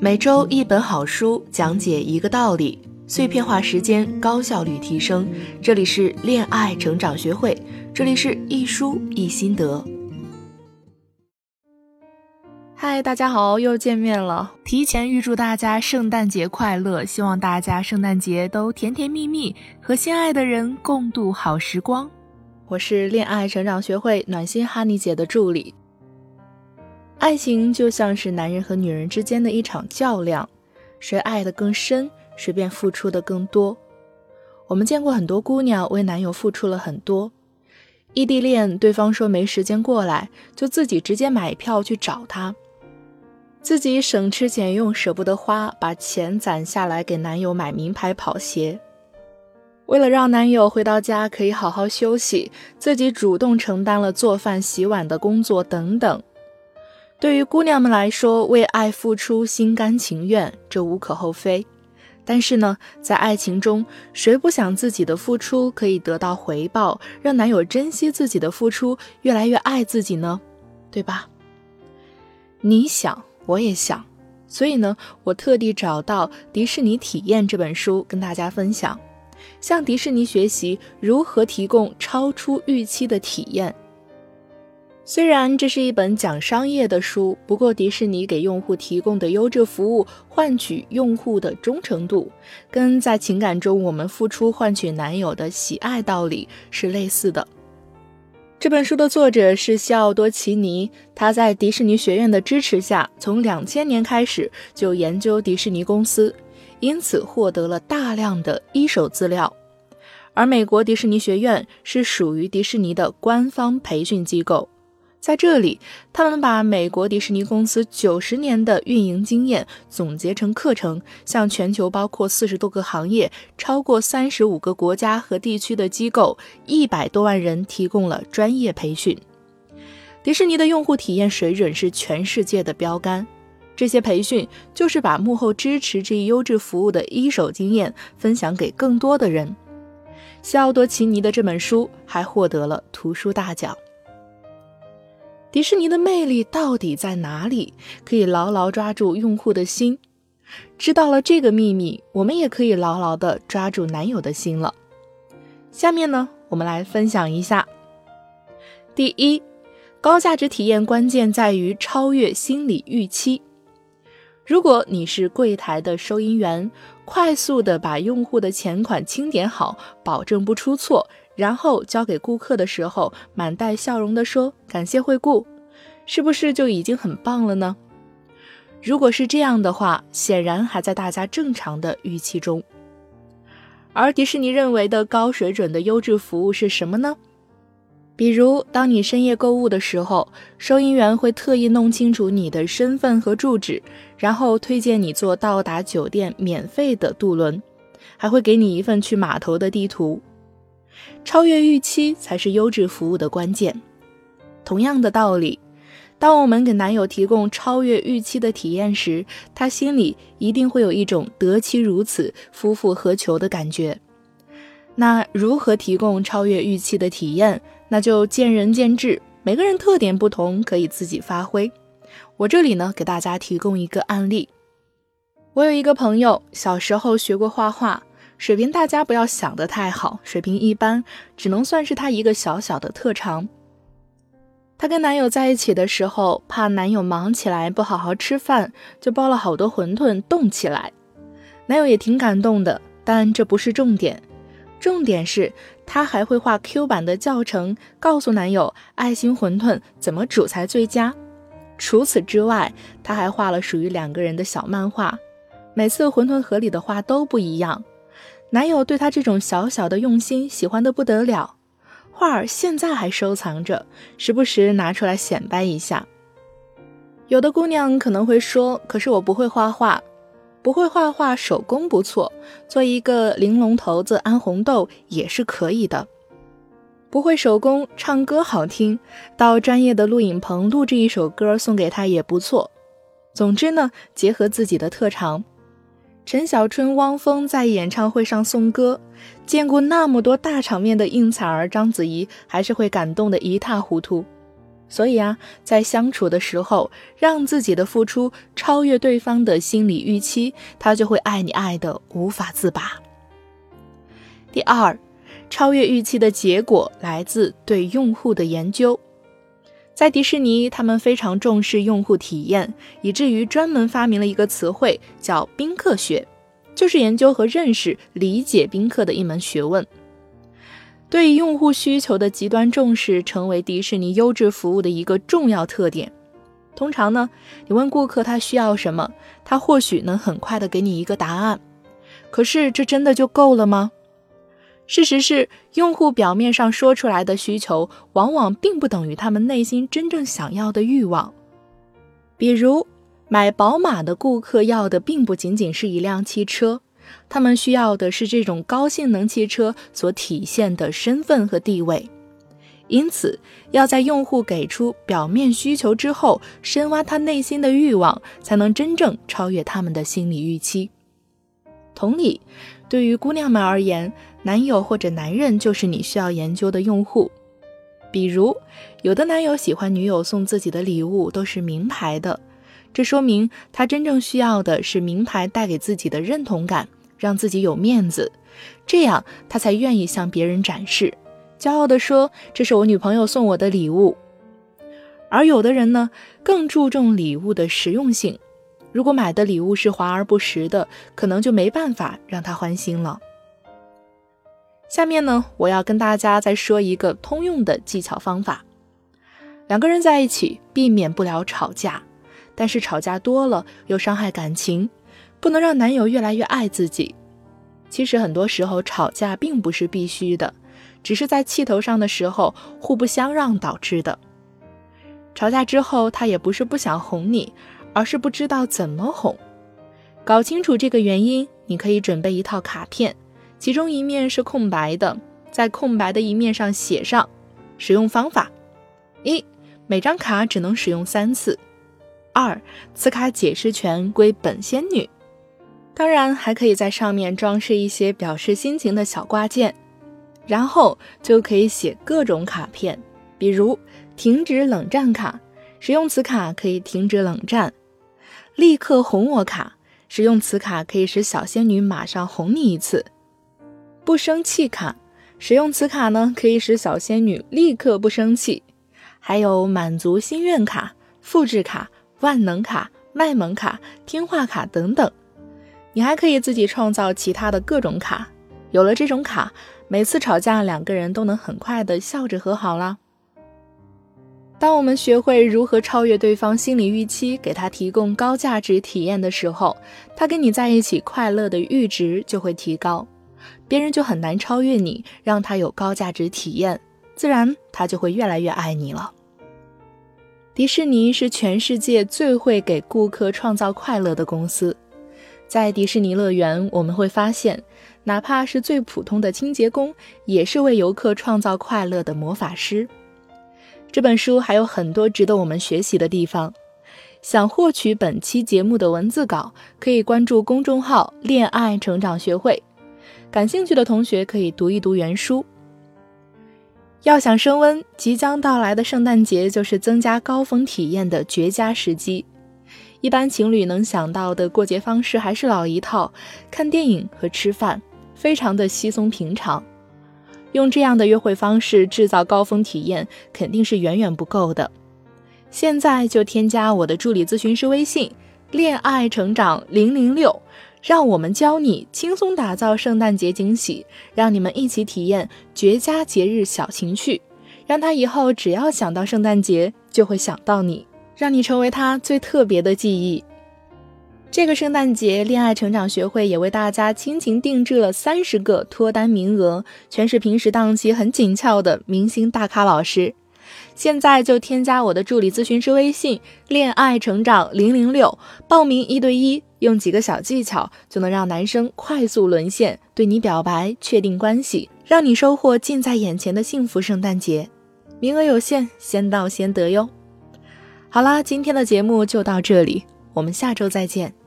每周一本好书，讲解一个道理，碎片化时间，高效率提升。这里是恋爱成长学会，这里是一书一心得。嗨，大家好，又见面了。提前预祝大家圣诞节快乐，希望大家圣诞节都甜甜蜜蜜，和心爱的人共度好时光。我是恋爱成长学会暖心哈尼姐的助理。爱情就像是男人和女人之间的一场较量，谁爱得更深，谁便付出的更多。我们见过很多姑娘为男友付出了很多，异地恋，对方说没时间过来，就自己直接买票去找他，自己省吃俭用舍不得花，把钱攒下来给男友买名牌跑鞋。为了让男友回到家可以好好休息，自己主动承担了做饭、洗碗的工作等等。对于姑娘们来说，为爱付出心甘情愿，这无可厚非。但是呢，在爱情中，谁不想自己的付出可以得到回报，让男友珍惜自己的付出，越来越爱自己呢？对吧？你想，我也想。所以呢，我特地找到《迪士尼体验》这本书跟大家分享，向迪士尼学习如何提供超出预期的体验。虽然这是一本讲商业的书，不过迪士尼给用户提供的优质服务换取用户的忠诚度，跟在情感中我们付出换取男友的喜爱道理是类似的。这本书的作者是西奥多·奇尼，他在迪士尼学院的支持下，从两千年开始就研究迪士尼公司，因此获得了大量的一手资料。而美国迪士尼学院是属于迪士尼的官方培训机构。在这里，他们把美国迪士尼公司九十年的运营经验总结成课程，向全球包括四十多个行业、超过三十五个国家和地区的机构一百多万人提供了专业培训。迪士尼的用户体验水准是全世界的标杆。这些培训就是把幕后支持这一优质服务的一手经验分享给更多的人。西奥多·奇尼的这本书还获得了图书大奖。迪士尼的魅力到底在哪里？可以牢牢抓住用户的心。知道了这个秘密，我们也可以牢牢的抓住男友的心了。下面呢，我们来分享一下。第一，高价值体验关键在于超越心理预期。如果你是柜台的收银员，快速的把用户的钱款清点好，保证不出错。然后交给顾客的时候，满带笑容地说：“感谢惠顾，是不是就已经很棒了呢？”如果是这样的话，显然还在大家正常的预期中。而迪士尼认为的高水准的优质服务是什么呢？比如，当你深夜购物的时候，收银员会特意弄清楚你的身份和住址，然后推荐你坐到达酒店免费的渡轮，还会给你一份去码头的地图。超越预期才是优质服务的关键。同样的道理，当我们给男友提供超越预期的体验时，他心里一定会有一种得其如此，夫复何求的感觉。那如何提供超越预期的体验？那就见仁见智，每个人特点不同，可以自己发挥。我这里呢，给大家提供一个案例。我有一个朋友，小时候学过画画。水平大家不要想得太好，水平一般，只能算是她一个小小的特长。她跟男友在一起的时候，怕男友忙起来不好好吃饭，就包了好多馄饨冻起来。男友也挺感动的，但这不是重点，重点是她还会画 Q 版的教程，告诉男友爱心馄饨怎么煮才最佳。除此之外，她还画了属于两个人的小漫画，每次馄饨盒里的画都不一样。男友对她这种小小的用心喜欢的不得了，画儿现在还收藏着，时不时拿出来显摆一下。有的姑娘可能会说：“可是我不会画画，不会画画，手工不错，做一个玲珑骰子安红豆也是可以的。不会手工，唱歌好听，到专业的录影棚录制一首歌送给他也不错。总之呢，结合自己的特长。”陈小春、汪峰在演唱会上送歌，见过那么多大场面的应采儿章子怡，还是会感动得一塌糊涂。所以啊，在相处的时候，让自己的付出超越对方的心理预期，他就会爱你爱的无法自拔。第二，超越预期的结果来自对用户的研究。在迪士尼，他们非常重视用户体验，以至于专门发明了一个词汇，叫“宾客学”，就是研究和认识、理解宾客的一门学问。对于用户需求的极端重视，成为迪士尼优质服务的一个重要特点。通常呢，你问顾客他需要什么，他或许能很快的给你一个答案。可是这真的就够了吗？事实是，用户表面上说出来的需求，往往并不等于他们内心真正想要的欲望。比如，买宝马的顾客要的并不仅仅是一辆汽车。他们需要的是这种高性能汽车所体现的身份和地位，因此要在用户给出表面需求之后，深挖他内心的欲望，才能真正超越他们的心理预期。同理，对于姑娘们而言，男友或者男人就是你需要研究的用户。比如，有的男友喜欢女友送自己的礼物都是名牌的，这说明他真正需要的是名牌带给自己的认同感。让自己有面子，这样他才愿意向别人展示，骄傲地说：“这是我女朋友送我的礼物。”而有的人呢，更注重礼物的实用性。如果买的礼物是华而不实的，可能就没办法让他欢心了。下面呢，我要跟大家再说一个通用的技巧方法：两个人在一起，避免不了吵架，但是吵架多了又伤害感情。不能让男友越来越爱自己。其实很多时候吵架并不是必须的，只是在气头上的时候互不相让导致的。吵架之后，他也不是不想哄你，而是不知道怎么哄。搞清楚这个原因，你可以准备一套卡片，其中一面是空白的，在空白的一面上写上使用方法：一，每张卡只能使用三次；二，此卡解释权归本仙女。当然，还可以在上面装饰一些表示心情的小挂件，然后就可以写各种卡片，比如停止冷战卡，使用此卡可以停止冷战；立刻哄我卡，使用此卡可以使小仙女马上哄你一次；不生气卡，使用此卡呢可以使小仙女立刻不生气；还有满足心愿卡、复制卡、万能卡、卖萌卡、听话卡等等。你还可以自己创造其他的各种卡，有了这种卡，每次吵架两个人都能很快的笑着和好啦。当我们学会如何超越对方心理预期，给他提供高价值体验的时候，他跟你在一起快乐的阈值就会提高，别人就很难超越你，让他有高价值体验，自然他就会越来越爱你了。迪士尼是全世界最会给顾客创造快乐的公司。在迪士尼乐园，我们会发现，哪怕是最普通的清洁工，也是为游客创造快乐的魔法师。这本书还有很多值得我们学习的地方。想获取本期节目的文字稿，可以关注公众号“恋爱成长学会”。感兴趣的同学可以读一读原书。要想升温，即将到来的圣诞节就是增加高峰体验的绝佳时机。一般情侣能想到的过节方式还是老一套，看电影和吃饭，非常的稀松平常。用这样的约会方式制造高峰体验，肯定是远远不够的。现在就添加我的助理咨询师微信“恋爱成长零零六”，让我们教你轻松打造圣诞节惊喜，让你们一起体验绝佳节日小情趣，让他以后只要想到圣诞节，就会想到你。让你成为他最特别的记忆。这个圣诞节，恋爱成长学会也为大家倾情定制了三十个脱单名额，全是平时档期很紧俏的明星大咖老师。现在就添加我的助理咨询师微信“恋爱成长零零六”，报名一对一，用几个小技巧就能让男生快速沦陷，对你表白，确定关系，让你收获近在眼前的幸福圣诞节。名额有限，先到先得哟。好啦，今天的节目就到这里，我们下周再见。